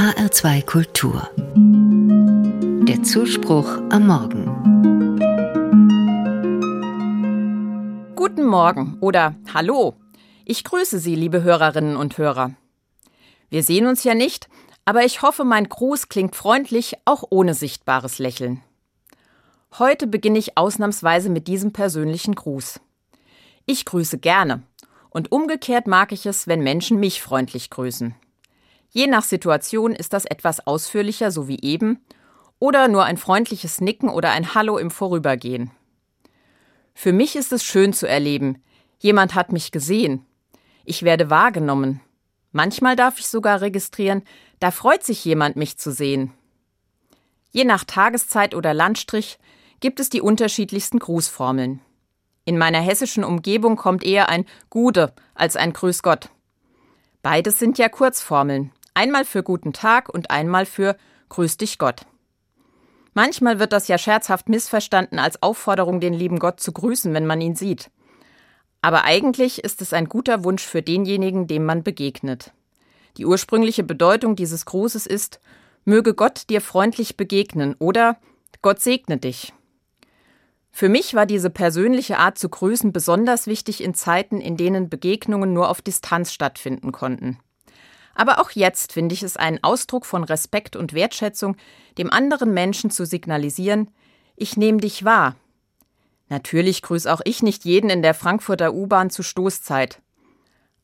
HR2 Kultur. Der Zuspruch am Morgen. Guten Morgen oder Hallo. Ich grüße Sie, liebe Hörerinnen und Hörer. Wir sehen uns ja nicht, aber ich hoffe, mein Gruß klingt freundlich, auch ohne sichtbares Lächeln. Heute beginne ich ausnahmsweise mit diesem persönlichen Gruß. Ich grüße gerne, und umgekehrt mag ich es, wenn Menschen mich freundlich grüßen. Je nach Situation ist das etwas ausführlicher, so wie eben, oder nur ein freundliches Nicken oder ein Hallo im Vorübergehen. Für mich ist es schön zu erleben, jemand hat mich gesehen, ich werde wahrgenommen. Manchmal darf ich sogar registrieren, da freut sich jemand, mich zu sehen. Je nach Tageszeit oder Landstrich gibt es die unterschiedlichsten Grußformeln. In meiner hessischen Umgebung kommt eher ein Gude als ein Grüß Gott. Beides sind ja Kurzformeln. Einmal für guten Tag und einmal für Grüß dich Gott. Manchmal wird das ja scherzhaft missverstanden als Aufforderung, den lieben Gott zu grüßen, wenn man ihn sieht. Aber eigentlich ist es ein guter Wunsch für denjenigen, dem man begegnet. Die ursprüngliche Bedeutung dieses Grußes ist Möge Gott dir freundlich begegnen oder Gott segne dich. Für mich war diese persönliche Art zu grüßen besonders wichtig in Zeiten, in denen Begegnungen nur auf Distanz stattfinden konnten. Aber auch jetzt finde ich es einen Ausdruck von Respekt und Wertschätzung, dem anderen Menschen zu signalisieren, ich nehme dich wahr. Natürlich grüße auch ich nicht jeden in der Frankfurter U-Bahn zu Stoßzeit.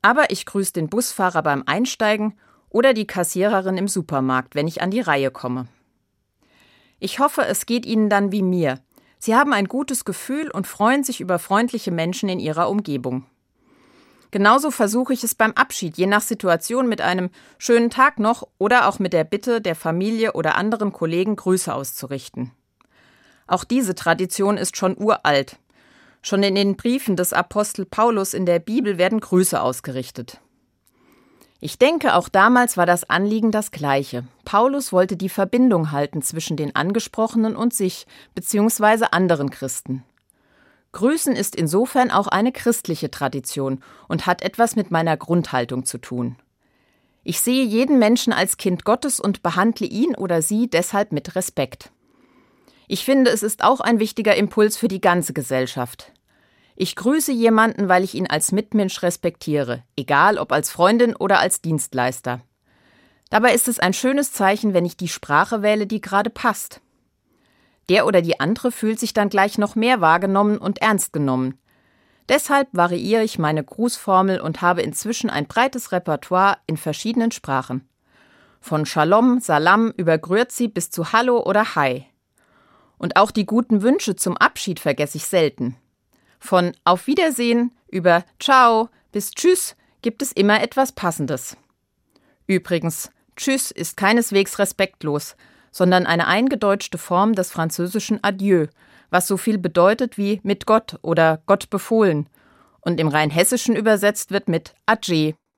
Aber ich grüße den Busfahrer beim Einsteigen oder die Kassiererin im Supermarkt, wenn ich an die Reihe komme. Ich hoffe, es geht Ihnen dann wie mir. Sie haben ein gutes Gefühl und freuen sich über freundliche Menschen in ihrer Umgebung. Genauso versuche ich es beim Abschied, je nach Situation mit einem schönen Tag noch oder auch mit der Bitte der Familie oder anderen Kollegen Grüße auszurichten. Auch diese Tradition ist schon uralt. Schon in den Briefen des Apostel Paulus in der Bibel werden Grüße ausgerichtet. Ich denke, auch damals war das Anliegen das gleiche. Paulus wollte die Verbindung halten zwischen den Angesprochenen und sich bzw. anderen Christen. Grüßen ist insofern auch eine christliche Tradition und hat etwas mit meiner Grundhaltung zu tun. Ich sehe jeden Menschen als Kind Gottes und behandle ihn oder sie deshalb mit Respekt. Ich finde, es ist auch ein wichtiger Impuls für die ganze Gesellschaft. Ich grüße jemanden, weil ich ihn als Mitmensch respektiere, egal ob als Freundin oder als Dienstleister. Dabei ist es ein schönes Zeichen, wenn ich die Sprache wähle, die gerade passt. Der oder die andere fühlt sich dann gleich noch mehr wahrgenommen und ernst genommen. Deshalb variiere ich meine Grußformel und habe inzwischen ein breites Repertoire in verschiedenen Sprachen. Von Shalom, Salam über Grüezi bis zu Hallo oder Hi. Und auch die guten Wünsche zum Abschied vergesse ich selten. Von Auf Wiedersehen über Ciao bis Tschüss gibt es immer etwas Passendes. Übrigens, Tschüss ist keineswegs respektlos, sondern eine eingedeutschte Form des französischen Adieu, was so viel bedeutet wie mit Gott oder Gott befohlen und im Rheinhessischen übersetzt wird mit Adje.